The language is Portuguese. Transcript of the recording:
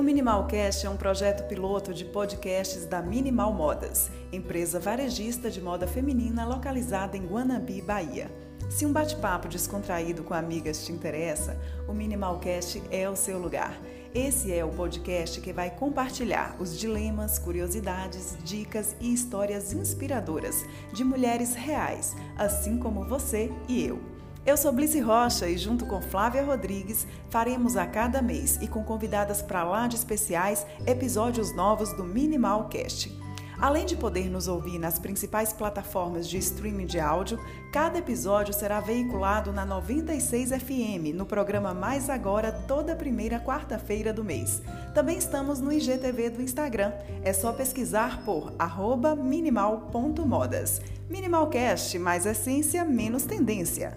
O Minimalcast é um projeto piloto de podcasts da Minimal Modas, empresa varejista de moda feminina localizada em Guanambi, Bahia. Se um bate-papo descontraído com amigas te interessa, o Minimalcast é o seu lugar. Esse é o podcast que vai compartilhar os dilemas, curiosidades, dicas e histórias inspiradoras de mulheres reais, assim como você e eu. Eu sou Blice Rocha e, junto com Flávia Rodrigues, faremos a cada mês e com convidadas para lá de especiais episódios novos do Minimal Cast. Além de poder nos ouvir nas principais plataformas de streaming de áudio, cada episódio será veiculado na 96 FM, no programa Mais Agora, toda primeira quarta-feira do mês. Também estamos no IGTV do Instagram. É só pesquisar por minimal.modas. Minimalcast, mais essência, menos tendência.